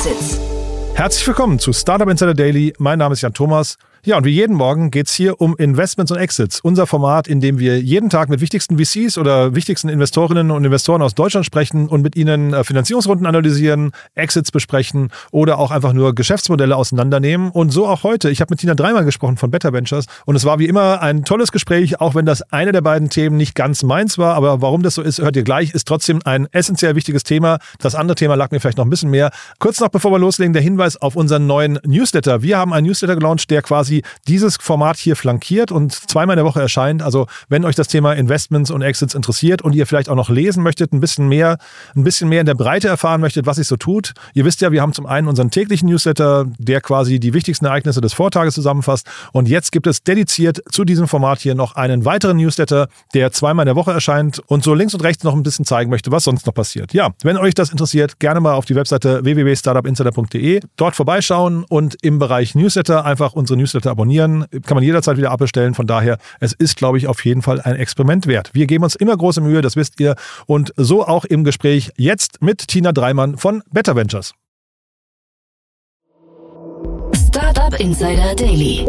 Exits. Herzlich willkommen zu Startup Insider Daily. Mein Name ist Jan Thomas. Ja, und wie jeden Morgen geht's hier um Investments und Exits. Unser Format, in dem wir jeden Tag mit wichtigsten VCs oder wichtigsten Investorinnen und Investoren aus Deutschland sprechen und mit ihnen äh, Finanzierungsrunden analysieren, Exits besprechen oder auch einfach nur Geschäftsmodelle auseinandernehmen. Und so auch heute. Ich habe mit Tina Dreimann gesprochen von Better Ventures und es war wie immer ein tolles Gespräch, auch wenn das eine der beiden Themen nicht ganz meins war. Aber warum das so ist, hört ihr gleich, ist trotzdem ein essentiell wichtiges Thema. Das andere Thema lag mir vielleicht noch ein bisschen mehr. Kurz noch bevor wir loslegen, der Hinweis auf unseren neuen Newsletter. Wir haben einen Newsletter gelauncht, der quasi quasi dieses Format hier flankiert und zweimal in der Woche erscheint. Also wenn euch das Thema Investments und Exits interessiert und ihr vielleicht auch noch lesen möchtet, ein bisschen mehr, ein bisschen mehr in der Breite erfahren möchtet, was sich so tut. Ihr wisst ja, wir haben zum einen unseren täglichen Newsletter, der quasi die wichtigsten Ereignisse des Vortages zusammenfasst. Und jetzt gibt es dediziert zu diesem Format hier noch einen weiteren Newsletter, der zweimal in der Woche erscheint und so links und rechts noch ein bisschen zeigen möchte, was sonst noch passiert. Ja, wenn euch das interessiert, gerne mal auf die Webseite www.startupinsider.de dort vorbeischauen und im Bereich Newsletter einfach unsere Newsletter Newsletter abonnieren. Kann man jederzeit wieder abbestellen. Von daher, es ist, glaube ich, auf jeden Fall ein Experiment wert. Wir geben uns immer große Mühe, das wisst ihr. Und so auch im Gespräch jetzt mit Tina Dreimann von Better Ventures. Startup Insider Daily.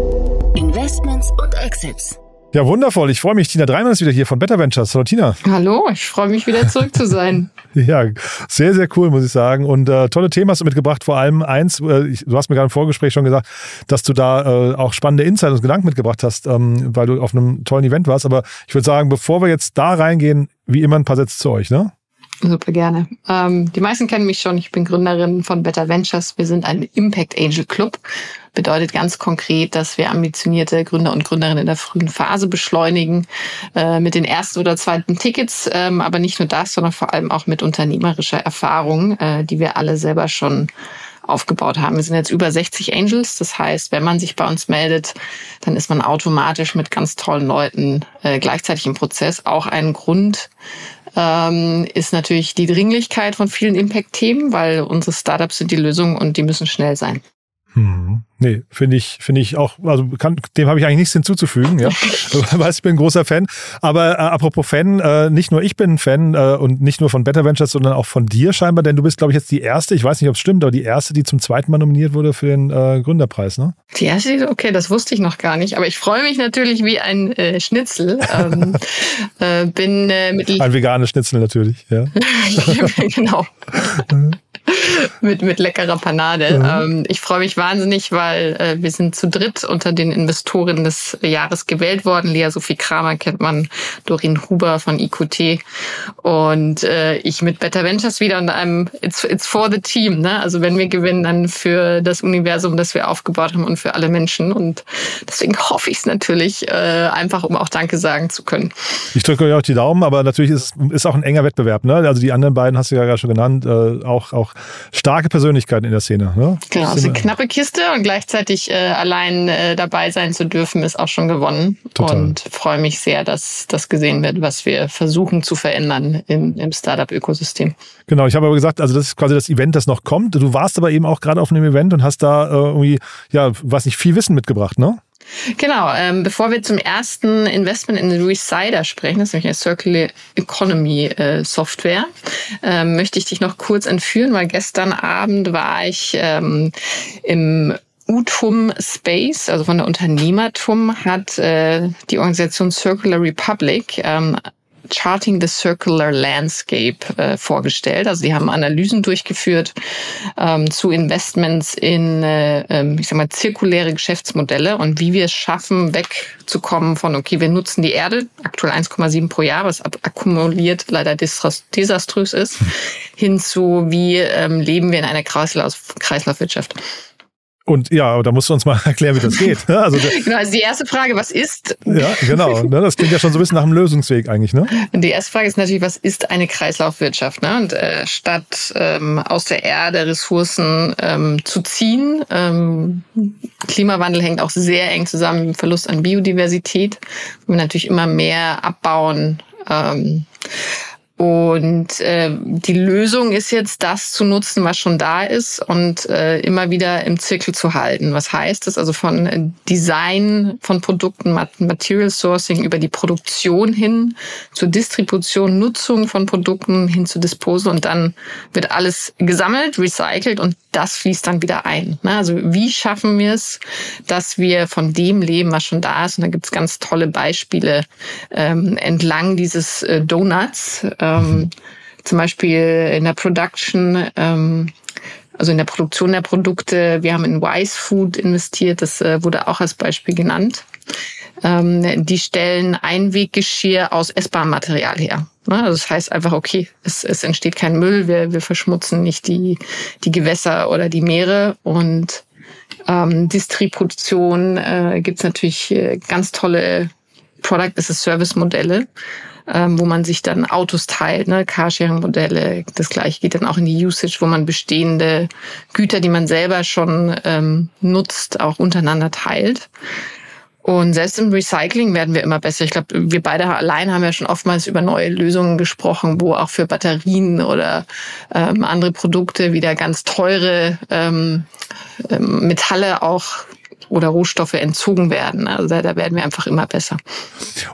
Investments und Exits. Ja, wundervoll. Ich freue mich. Tina Dreimann ist wieder hier von Better Ventures. Hallo Tina. Hallo, ich freue mich wieder zurück zu sein. ja, sehr, sehr cool, muss ich sagen. Und äh, tolle Themen hast du mitgebracht. Vor allem eins, äh, ich, du hast mir gerade im Vorgespräch schon gesagt, dass du da äh, auch spannende Insights und Gedanken mitgebracht hast, ähm, weil du auf einem tollen Event warst. Aber ich würde sagen, bevor wir jetzt da reingehen, wie immer ein paar Sätze zu euch, ne? Super gerne. Ähm, die meisten kennen mich schon. Ich bin Gründerin von Better Ventures. Wir sind ein Impact Angel Club. Bedeutet ganz konkret, dass wir ambitionierte Gründer und Gründerinnen in der frühen Phase beschleunigen äh, mit den ersten oder zweiten Tickets, ähm, aber nicht nur das, sondern vor allem auch mit unternehmerischer Erfahrung, äh, die wir alle selber schon aufgebaut haben. Wir sind jetzt über 60 Angels. Das heißt, wenn man sich bei uns meldet, dann ist man automatisch mit ganz tollen Leuten äh, gleichzeitig im Prozess. Auch ein Grund, ähm, ist natürlich die Dringlichkeit von vielen Impact-Themen, weil unsere Startups sind die Lösung und die müssen schnell sein. Hm. Nee, finde ich, finde ich auch, also kann, dem habe ich eigentlich nichts hinzuzufügen, ja. Weiß, ich bin ein großer Fan. Aber äh, apropos Fan, äh, nicht nur ich bin ein Fan äh, und nicht nur von Better Ventures, sondern auch von dir scheinbar, denn du bist, glaube ich, jetzt die erste, ich weiß nicht, ob es stimmt, aber die erste, die zum zweiten Mal nominiert wurde für den äh, Gründerpreis, ne? Die erste, okay, das wusste ich noch gar nicht, aber ich freue mich natürlich wie ein äh, Schnitzel. Ähm, äh, bin äh, mit ein veganes Schnitzel natürlich, ja. genau. Mit, mit leckerer Panade. Mhm. Ähm, ich freue mich wahnsinnig, weil äh, wir sind zu dritt unter den Investoren des Jahres gewählt worden. Lea Sophie Kramer kennt man, Dorin Huber von IQT und äh, ich mit Better Ventures wieder und einem it's, it's for the team. Ne? Also wenn wir gewinnen, dann für das Universum, das wir aufgebaut haben und für alle Menschen. Und deswegen hoffe ich es natürlich, äh, einfach um auch Danke sagen zu können. Ich drücke euch auch die Daumen, aber natürlich ist es auch ein enger Wettbewerb. Ne? Also die anderen beiden hast du ja gerade schon genannt, äh, auch, auch starke Persönlichkeiten in der Szene. Ne? Genau, ist eine knappe Kiste und gleichzeitig äh, allein äh, dabei sein zu dürfen, ist auch schon gewonnen. Total. Und freue mich sehr, dass das gesehen wird, was wir versuchen zu verändern im, im Startup-Ökosystem. Genau, ich habe aber gesagt, also das ist quasi das Event, das noch kommt. Du warst aber eben auch gerade auf einem Event und hast da äh, irgendwie, ja, weiß nicht, viel Wissen mitgebracht, ne? Genau, ähm, bevor wir zum ersten Investment in Resider sprechen, das ist nämlich eine Circular Economy äh, Software, ähm, möchte ich dich noch kurz entführen, weil gestern Abend war ich ähm, im Utum Space, also von der Unternehmertum, hat äh, die Organisation Circular Republic ähm, Charting the Circular Landscape äh, vorgestellt. Also die haben Analysen durchgeführt ähm, zu Investments in, äh, ähm, ich sag mal, zirkuläre Geschäftsmodelle und wie wir es schaffen, wegzukommen von, okay, wir nutzen die Erde, aktuell 1,7 pro Jahr, was akkumuliert leider desaströs ist, hin zu, wie ähm, leben wir in einer Kreislauf Kreislaufwirtschaft. Und ja, da musst du uns mal erklären, wie das geht. Ne? Also, genau, also die erste Frage, was ist? Ja, genau. Ne? Das klingt ja schon so ein bisschen nach einem Lösungsweg eigentlich, ne? Und die erste Frage ist natürlich, was ist eine Kreislaufwirtschaft? Ne? Und äh, statt ähm, aus der Erde Ressourcen ähm, zu ziehen, ähm, Klimawandel hängt auch sehr eng zusammen mit dem Verlust an Biodiversität. Wir natürlich immer mehr abbauen. Ähm, und äh, die Lösung ist jetzt, das zu nutzen, was schon da ist und äh, immer wieder im Zirkel zu halten. Was heißt das? Also von Design von Produkten, Material Sourcing über die Produktion hin zur Distribution, Nutzung von Produkten hin zu Disposal und dann wird alles gesammelt, recycelt und das fließt dann wieder ein. Ne? Also wie schaffen wir es, dass wir von dem leben, was schon da ist? Und da gibt es ganz tolle Beispiele ähm, entlang dieses äh, Donuts. Ähm, zum Beispiel in der Production, ähm, also in der Produktion der Produkte. Wir haben in Wise Food investiert, das äh, wurde auch als Beispiel genannt. Ähm, die stellen Einweggeschirr aus essbarem Material her. Ne? Also das heißt einfach, okay, es, es entsteht kein Müll, wir, wir verschmutzen nicht die, die Gewässer oder die Meere und ähm, Distribution äh, gibt natürlich äh, ganz tolle Product as a Service Modelle, ähm, wo man sich dann Autos teilt, ne? Carsharing-Modelle. Das gleiche geht dann auch in die Usage, wo man bestehende Güter, die man selber schon ähm, nutzt, auch untereinander teilt. Und selbst im Recycling werden wir immer besser. Ich glaube, wir beide allein haben ja schon oftmals über neue Lösungen gesprochen, wo auch für Batterien oder ähm, andere Produkte wieder ganz teure ähm, ähm Metalle auch oder Rohstoffe entzogen werden. Also da, da werden wir einfach immer besser.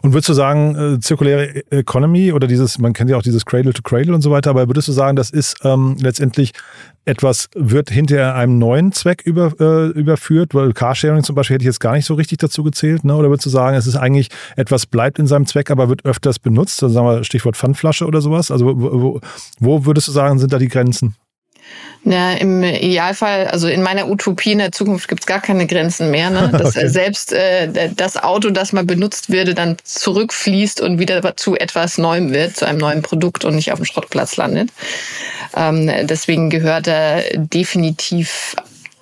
Und würdest du sagen, äh, zirkuläre Economy oder dieses, man kennt ja auch dieses Cradle to Cradle und so weiter, aber würdest du sagen, das ist ähm, letztendlich etwas, wird hinter einem neuen Zweck über, äh, überführt? Weil Carsharing zum Beispiel hätte ich jetzt gar nicht so richtig dazu gezählt, ne? Oder würdest du sagen, es ist eigentlich etwas bleibt in seinem Zweck, aber wird öfters benutzt? Also sagen wir Stichwort Pfandflasche oder sowas. Also wo, wo würdest du sagen, sind da die Grenzen? Ja, im Idealfall, also in meiner Utopie in der Zukunft gibt's gar keine Grenzen mehr. Ne? Dass okay. selbst äh, das Auto, das mal benutzt würde, dann zurückfließt und wieder zu etwas Neuem wird, zu einem neuen Produkt und nicht auf dem Schrottplatz landet. Ähm, deswegen gehört da definitiv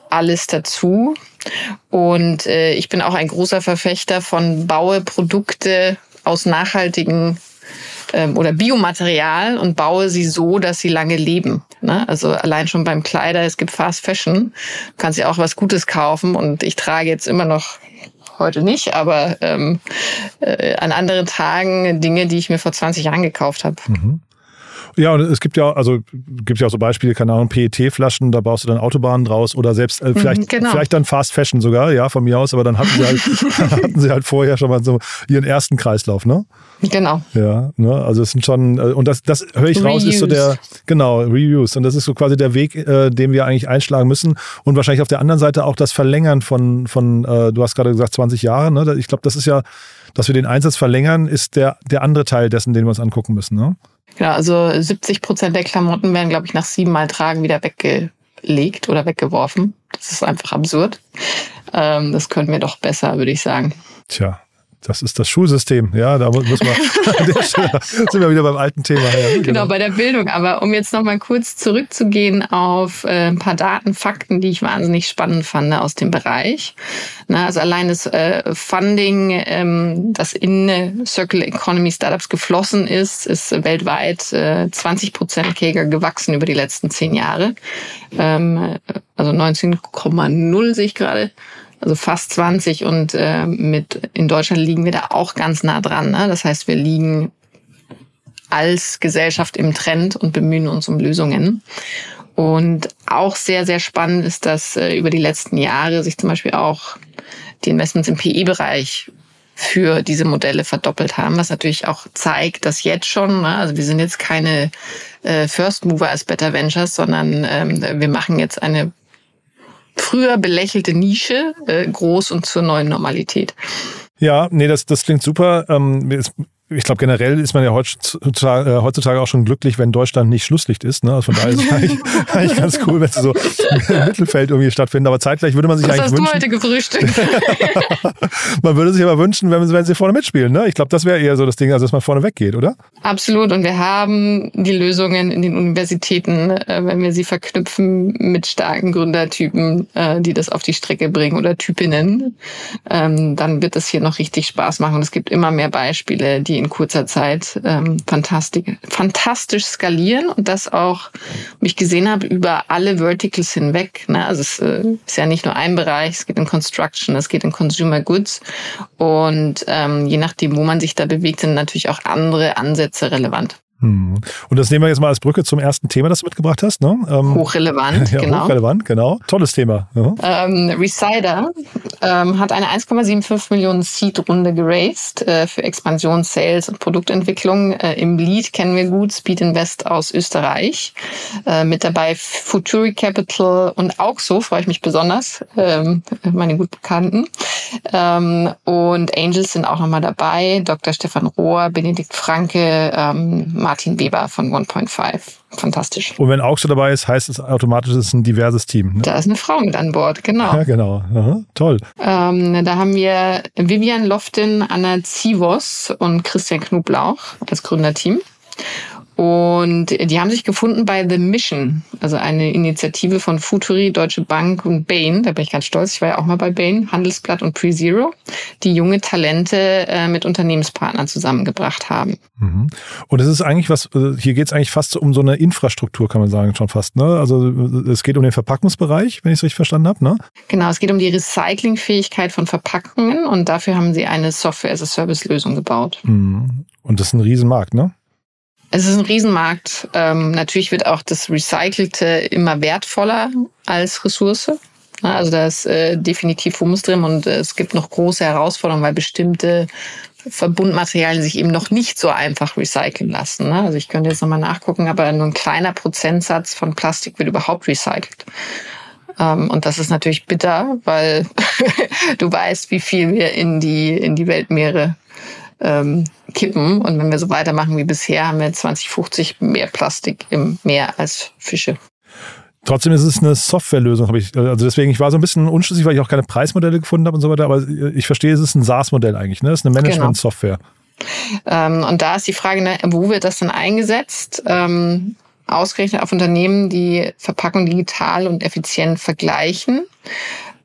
alles dazu. Und äh, ich bin auch ein großer Verfechter von baue Produkte aus nachhaltigen ähm, oder Biomaterial und baue sie so, dass sie lange leben. Ne? Also allein schon beim Kleider, es gibt Fast Fashion, du kannst ja auch was Gutes kaufen und ich trage jetzt immer noch heute nicht, aber ähm, äh, an anderen Tagen Dinge, die ich mir vor 20 Jahren gekauft habe. Mhm. Ja, und es gibt ja, also gibt ja auch so Beispiele, keine Ahnung, PET-Flaschen, da baust du dann Autobahnen draus oder selbst äh, vielleicht, mhm, genau. vielleicht dann Fast Fashion sogar, ja, von mir aus, aber dann hatten sie halt, hatten sie halt vorher schon mal so ihren ersten Kreislauf, ne? Genau. Ja, ne, also es sind schon, äh, und das, das höre ich Reuse. raus, ist so der, genau, Reuse. Und das ist so quasi der Weg, äh, den wir eigentlich einschlagen müssen. Und wahrscheinlich auf der anderen Seite auch das Verlängern von, von äh, du hast gerade gesagt, 20 Jahre, ne? Ich glaube, das ist ja, dass wir den Einsatz verlängern, ist der, der andere Teil dessen, den wir uns angucken müssen, ne? Genau, also 70 Prozent der Klamotten werden, glaube ich, nach siebenmal Tragen wieder weggelegt oder weggeworfen. Das ist einfach absurd. Ähm, das können wir doch besser, würde ich sagen. Tja, das ist das Schulsystem. Ja, da muss man, sind wir wieder beim alten Thema. Ja, genau. genau. bei der Bildung. Aber um jetzt nochmal kurz zurückzugehen auf äh, ein paar Daten, Fakten, die ich wahnsinnig spannend fand ne, aus dem Bereich. Na, also allein das äh, Funding, ähm, das in äh, Circular Economy Startups geflossen ist, ist weltweit äh, 20 Prozent Käger gewachsen über die letzten zehn Jahre. Ähm, also 19,0 sehe ich gerade also fast 20 und äh, mit in Deutschland liegen wir da auch ganz nah dran. Ne? Das heißt, wir liegen als Gesellschaft im Trend und bemühen uns um Lösungen. Und auch sehr, sehr spannend ist, dass äh, über die letzten Jahre sich zum Beispiel auch die Investments im PE-Bereich für diese Modelle verdoppelt haben, was natürlich auch zeigt, dass jetzt schon, ne, also wir sind jetzt keine äh, First Mover als Better Ventures, sondern ähm, wir machen jetzt eine früher belächelte Nische äh, groß und zur neuen Normalität. Ja, nee, das, das klingt super. Ähm, ich glaube, generell ist man ja heutzutage, äh, heutzutage auch schon glücklich, wenn Deutschland nicht Schlusslicht ist. Ne? Also von daher ist es eigentlich, eigentlich ganz cool, wenn es so im Mittelfeld irgendwie stattfindet. Aber zeitgleich würde man sich Was eigentlich hast wünschen. Du heute gefrühstückt? man würde sich aber wünschen, wenn, wenn sie vorne mitspielen. Ne? Ich glaube, das wäre eher so das Ding, also dass man vorne weggeht, oder? Absolut. Und wir haben die Lösungen in den Universitäten, äh, wenn wir sie verknüpfen mit starken Gründertypen, äh, die das auf die Strecke bringen oder Typinnen, ähm, dann wird das hier noch richtig Spaß machen. Und es gibt immer mehr Beispiele, die die in kurzer Zeit ähm, fantastisch, fantastisch skalieren und das auch, wie ich gesehen habe, über alle Verticals hinweg. Ne? Also es äh, ist ja nicht nur ein Bereich, es geht in Construction, es geht in Consumer Goods und ähm, je nachdem, wo man sich da bewegt, sind natürlich auch andere Ansätze relevant. Hm. Und das nehmen wir jetzt mal als Brücke zum ersten Thema, das du mitgebracht hast. Ne? Ähm, hochrelevant, ja, genau. Hochrelevant, genau. Tolles Thema. Ja. Ähm, Resider ähm, hat eine 1,75 Millionen Seed-Runde geraced äh, für Expansion, Sales und Produktentwicklung. Äh, Im Lead kennen wir gut Speed Invest aus Österreich. Äh, mit dabei Futuri Capital und Auxo, freue ich mich besonders, ähm, meine gut Bekannten. Ähm, und Angels sind auch nochmal dabei. Dr. Stefan Rohr, Benedikt Franke, ähm, Martin Weber von 1.5 fantastisch. Und wenn Augsburg dabei ist, heißt es automatisch, es ist ein diverses Team. Ne? Da ist eine Frau mit an Bord, genau. Ja, genau. Aha, toll. Ähm, da haben wir Vivian Loftin, Anna Zivos und Christian Knoblauch als Gründerteam. Und die haben sich gefunden bei The Mission, also eine Initiative von Futuri, Deutsche Bank und Bain. Da bin ich ganz stolz. Ich war ja auch mal bei Bain, Handelsblatt und PreZero, die junge Talente äh, mit Unternehmenspartnern zusammengebracht haben. Mhm. Und es ist eigentlich was, äh, hier geht es eigentlich fast um so eine Infrastruktur, kann man sagen, schon fast. Ne? Also äh, es geht um den Verpackungsbereich, wenn ich es richtig verstanden habe. Ne? Genau, es geht um die Recyclingfähigkeit von Verpackungen und dafür haben sie eine Software-as-a-Service-Lösung gebaut. Mhm. Und das ist ein Riesenmarkt, ne? Es ist ein Riesenmarkt. Ähm, natürlich wird auch das Recycelte immer wertvoller als Ressource. Also da ist äh, definitiv Humus drin und äh, es gibt noch große Herausforderungen, weil bestimmte Verbundmaterialien sich eben noch nicht so einfach recyceln lassen. Ne? Also ich könnte jetzt nochmal nachgucken, aber nur ein kleiner Prozentsatz von Plastik wird überhaupt recycelt. Ähm, und das ist natürlich bitter, weil du weißt, wie viel wir in die, in die Weltmeere ähm, kippen. Und wenn wir so weitermachen wie bisher, haben wir 2050 mehr Plastik im Meer als Fische. Trotzdem ist es eine Softwarelösung, habe ich. Also deswegen, ich war so ein bisschen unschlüssig, weil ich auch keine Preismodelle gefunden habe und so weiter. Aber ich verstehe, es ist ein SaaS-Modell eigentlich. Ne? Es ist eine genau. Management-Software. Genau. und da ist die Frage, ne, wo wird das dann eingesetzt? Ähm, ausgerechnet auf Unternehmen, die Verpackung digital und effizient vergleichen.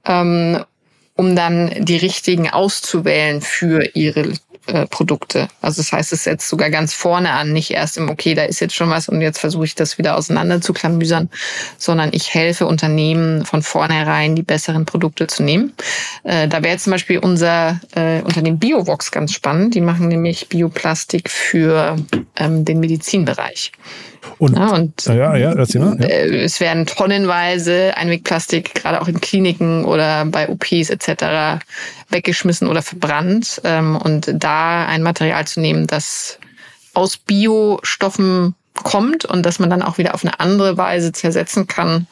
Ähm, um dann die richtigen auszuwählen für ihre äh, Produkte. Also das heißt, es setzt sogar ganz vorne an, nicht erst im, okay, da ist jetzt schon was und jetzt versuche ich das wieder auseinander zu klamüsern, sondern ich helfe Unternehmen von vornherein, die besseren Produkte zu nehmen. Äh, da wäre zum Beispiel unser äh, Unternehmen Biovox ganz spannend. Die machen nämlich Bioplastik für ähm, den Medizinbereich. Und, ja, und ja, ja, erzähl mal, ja. Äh, es werden tonnenweise Einwegplastik, gerade auch in Kliniken oder bei OPs etc., weggeschmissen oder verbrannt. Ähm, und da ein Material zu nehmen, das aus Biostoffen kommt und das man dann auch wieder auf eine andere Weise zersetzen kann,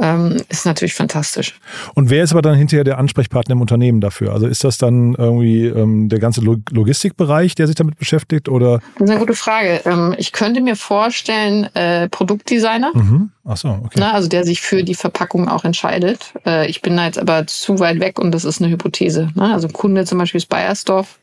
ähm, ist natürlich fantastisch. Und wer ist aber dann hinterher der Ansprechpartner im Unternehmen dafür? Also ist das dann irgendwie ähm, der ganze Logistikbereich, der sich damit beschäftigt? Oder? Das ist eine gute Frage. Ähm, ich könnte mir vorstellen, äh, Produktdesigner. Mhm. Ach so, okay. Na, also der sich für die Verpackung auch entscheidet. Äh, ich bin da jetzt aber zu weit weg und das ist eine Hypothese. Ne? Also Kunde zum Beispiel ist Bayersdorf.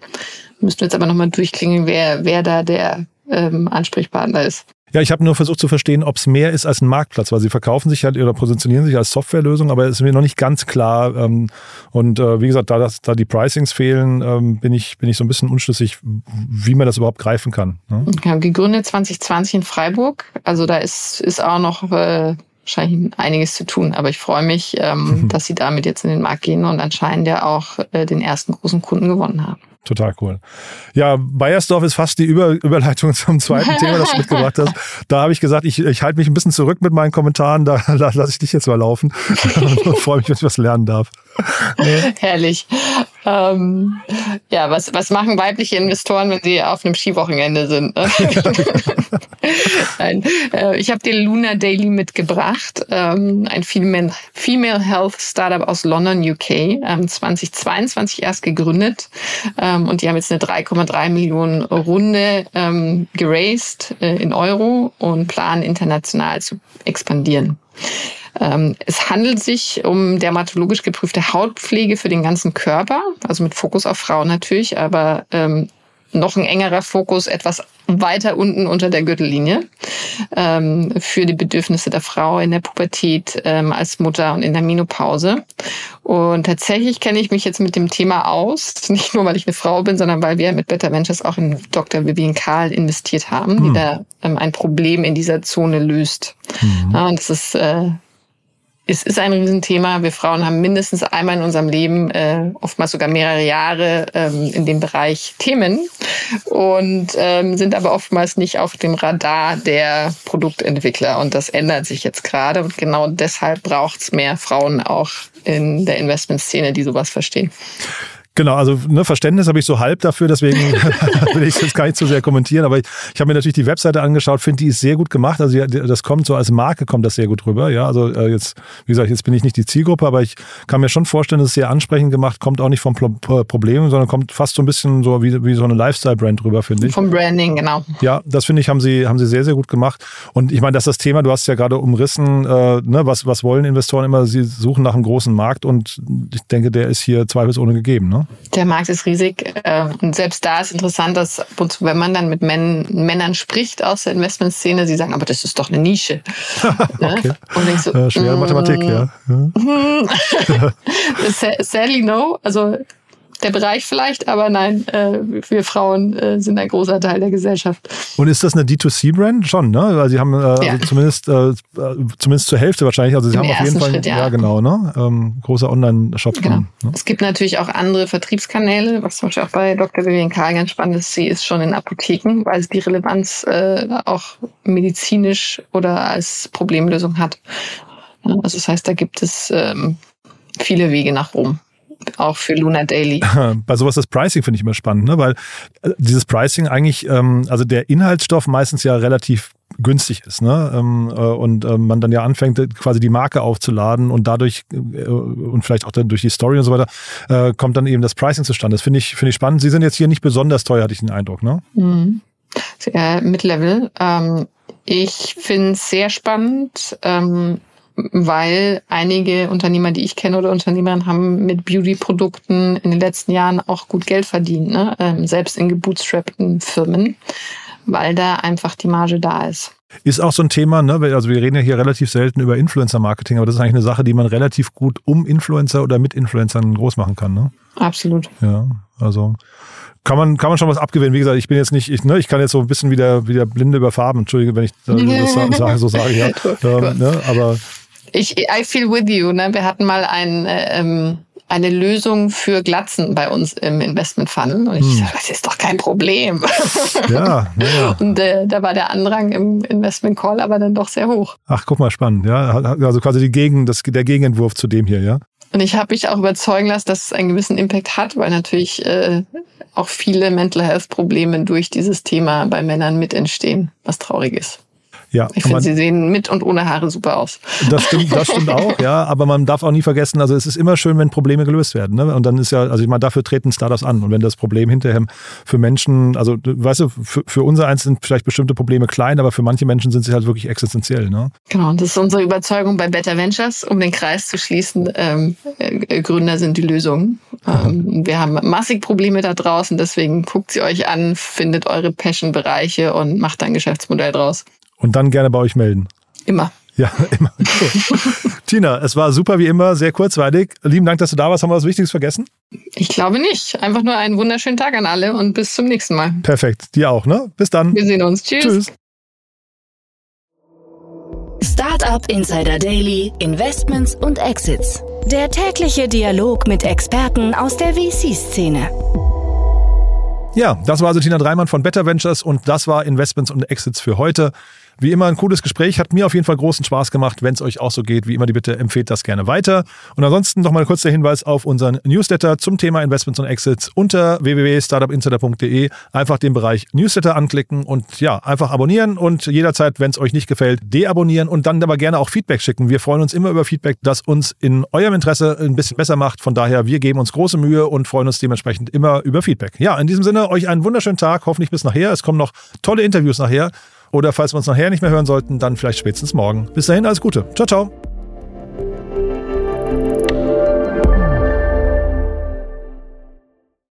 Müssten wir jetzt aber nochmal durchklingen, wer, wer da der ähm, Ansprechpartner ist. Ja, ich habe nur versucht zu verstehen, ob es mehr ist als ein Marktplatz, weil sie verkaufen sich halt oder positionieren sich als Softwarelösung, aber es ist mir noch nicht ganz klar. Ähm, und äh, wie gesagt, da, das, da die Pricings fehlen, ähm, bin, ich, bin ich so ein bisschen unschlüssig, wie man das überhaupt greifen kann. Ne? Ja, gegründet 2020 in Freiburg. Also da ist, ist auch noch äh, wahrscheinlich einiges zu tun. Aber ich freue mich, ähm, dass sie damit jetzt in den Markt gehen und anscheinend ja auch äh, den ersten großen Kunden gewonnen haben. Total cool. Ja, Bayersdorf ist fast die Über Überleitung zum zweiten Thema, das du mitgebracht hast. Da habe ich gesagt, ich, ich halte mich ein bisschen zurück mit meinen Kommentaren, da, da lasse ich dich jetzt mal laufen. freue mich, wenn ich was lernen darf. Herrlich. Ähm, ja, was, was machen weibliche Investoren, wenn sie auf einem Skiwochenende sind? Ne? Nein, äh, ich habe dir Luna Daily mitgebracht, ähm, ein Female, Female Health Startup aus London, UK, ähm, 2022 erst gegründet ähm, und die haben jetzt eine 3,3 Millionen Runde ähm, geraced äh, in Euro und planen international zu expandieren. Ähm, es handelt sich um dermatologisch geprüfte Hautpflege für den ganzen Körper, also mit Fokus auf Frauen natürlich, aber ähm, noch ein engerer Fokus etwas weiter unten unter der Gürtellinie ähm, für die Bedürfnisse der Frau in der Pubertät ähm, als Mutter und in der Menopause. Und tatsächlich kenne ich mich jetzt mit dem Thema aus, nicht nur weil ich eine Frau bin, sondern weil wir mit Better Ventures auch in Dr. Vivian Karl investiert haben, mhm. die hm. da ähm, ein Problem in dieser Zone löst. Mhm. Ja, und das ist äh, es ist ein Riesenthema. Wir Frauen haben mindestens einmal in unserem Leben, äh, oftmals sogar mehrere Jahre ähm, in dem Bereich Themen und ähm, sind aber oftmals nicht auf dem Radar der Produktentwickler. Und das ändert sich jetzt gerade. Und genau deshalb braucht es mehr Frauen auch in der Investmentszene, die sowas verstehen. Genau, also ne, Verständnis habe ich so halb dafür, deswegen will ich jetzt gar nicht zu sehr kommentieren. Aber ich, ich habe mir natürlich die Webseite angeschaut, finde die ist sehr gut gemacht. Also das kommt so als Marke kommt das sehr gut rüber. Ja, also äh, jetzt, wie gesagt, jetzt bin ich nicht die Zielgruppe, aber ich kann mir schon vorstellen, dass es sehr ansprechend gemacht, kommt auch nicht vom Pro Problem, sondern kommt fast so ein bisschen so wie, wie so eine Lifestyle-Brand rüber, finde ich. Vom Branding, genau. Ja, das finde ich, haben sie, haben sie sehr, sehr gut gemacht. Und ich meine, dass das Thema, du hast es ja gerade umrissen, äh, ne, was, was wollen Investoren immer? Sie suchen nach einem großen Markt und ich denke, der ist hier zweifelsohne gegeben. Ne? Der Markt ist riesig. Äh, und selbst da ist interessant, dass wenn man dann mit Männern spricht aus der Investmentszene, sie sagen, aber das ist doch eine Nische. Ne? okay. Und so, ja, schwere Mathematik, ja. Sadly no. Also der Bereich vielleicht, aber nein, äh, wir Frauen äh, sind ein großer Teil der Gesellschaft. Und ist das eine D2C-Brand? Schon, ne? Weil sie haben äh, ja. also zumindest, äh, zumindest zur Hälfte wahrscheinlich, also sie Im haben auf jeden Fall, Schritt, ja. ja. genau, ne? Ähm, großer Online-Shop. Genau. ne? Es gibt natürlich auch andere Vertriebskanäle, was zum Beispiel auch bei Dr. Vivian Karl ganz spannend ist, sie ist schon in Apotheken, weil sie die Relevanz äh, auch medizinisch oder als Problemlösung hat. Also das heißt, da gibt es ähm, viele Wege nach Rom auch für Luna Daily. Bei sowas das Pricing finde ich immer spannend, ne? weil äh, dieses Pricing eigentlich, ähm, also der Inhaltsstoff meistens ja relativ günstig ist, ne? Ähm, äh, und äh, man dann ja anfängt, quasi die Marke aufzuladen und dadurch äh, und vielleicht auch dann durch die Story und so weiter, äh, kommt dann eben das Pricing zustande. Das finde ich, finde ich spannend. Sie sind jetzt hier nicht besonders teuer, hatte ich den Eindruck, ne? Mhm. Mid-Level. Ähm, ich finde es sehr spannend. Ähm, weil einige Unternehmer, die ich kenne oder Unternehmerinnen, haben mit Beauty-Produkten in den letzten Jahren auch gut Geld verdient, ne? Ähm, selbst in gebootstrappten Firmen, weil da einfach die Marge da ist. Ist auch so ein Thema, ne? also wir reden ja hier relativ selten über Influencer-Marketing, aber das ist eigentlich eine Sache, die man relativ gut um Influencer oder mit Influencern groß machen kann. Ne? Absolut. Ja, also kann man, kann man schon was abgewinnen. Wie gesagt, ich bin jetzt nicht, ich, ne, ich kann jetzt so ein bisschen wieder, wieder blinde über Farben, entschuldige, wenn ich das sage, so sage, ja. ähm, ne, aber ich, I feel with you. Ne? Wir hatten mal ein, äh, ähm, eine Lösung für Glatzen bei uns im Investment Funnel. Und ich hm. das ist doch kein Problem. Ja, ja. Und äh, da war der Andrang im Investment Call aber dann doch sehr hoch. Ach, guck mal, spannend. Ja, also quasi die Gegen, das, der Gegenentwurf zu dem hier, ja. Und ich habe mich auch überzeugen lassen, dass es einen gewissen Impact hat, weil natürlich äh, auch viele Mental Health Probleme durch dieses Thema bei Männern mit entstehen, was traurig ist. Ja, ich finde, sie sehen mit und ohne Haare super aus. Das stimmt, das stimmt auch, ja. Aber man darf auch nie vergessen, also es ist immer schön, wenn Probleme gelöst werden. Ne? Und dann ist ja, also ich meine, dafür treten Startups an. Und wenn das Problem hinterher für Menschen, also weißt du, für, für unser eins sind vielleicht bestimmte Probleme klein, aber für manche Menschen sind sie halt wirklich existenziell. Ne? Genau, und das ist unsere Überzeugung bei Better Ventures, um den Kreis zu schließen. Ähm, äh, Gründer sind die Lösung. Ähm, wir haben massig Probleme da draußen, deswegen guckt sie euch an, findet eure Passion-Bereiche und macht ein Geschäftsmodell draus. Und dann gerne bei euch melden. Immer. Ja, immer. Cool. Tina, es war super wie immer, sehr kurzweilig. Lieben Dank, dass du da warst. Haben wir was Wichtiges vergessen? Ich glaube nicht. Einfach nur einen wunderschönen Tag an alle und bis zum nächsten Mal. Perfekt. Dir auch, ne? Bis dann. Wir sehen uns. Tschüss. Tschüss. Startup Insider Daily, Investments und Exits. Der tägliche Dialog mit Experten aus der VC-Szene. Ja, das war also Tina Dreimann von Better Ventures und das war Investments und Exits für heute. Wie immer ein cooles Gespräch, hat mir auf jeden Fall großen Spaß gemacht. Wenn es euch auch so geht, wie immer die Bitte, empfehlt das gerne weiter. Und ansonsten noch mal kurz der Hinweis auf unseren Newsletter zum Thema Investments und Exits unter www.startupinsider.de. Einfach den Bereich Newsletter anklicken und ja, einfach abonnieren und jederzeit, wenn es euch nicht gefällt, deabonnieren und dann aber gerne auch Feedback schicken. Wir freuen uns immer über Feedback, das uns in eurem Interesse ein bisschen besser macht. Von daher, wir geben uns große Mühe und freuen uns dementsprechend immer über Feedback. Ja, in diesem Sinne, euch einen wunderschönen Tag, hoffentlich bis nachher. Es kommen noch tolle Interviews nachher. Oder falls wir uns nachher nicht mehr hören sollten, dann vielleicht spätestens morgen. Bis dahin, alles Gute. Ciao, ciao.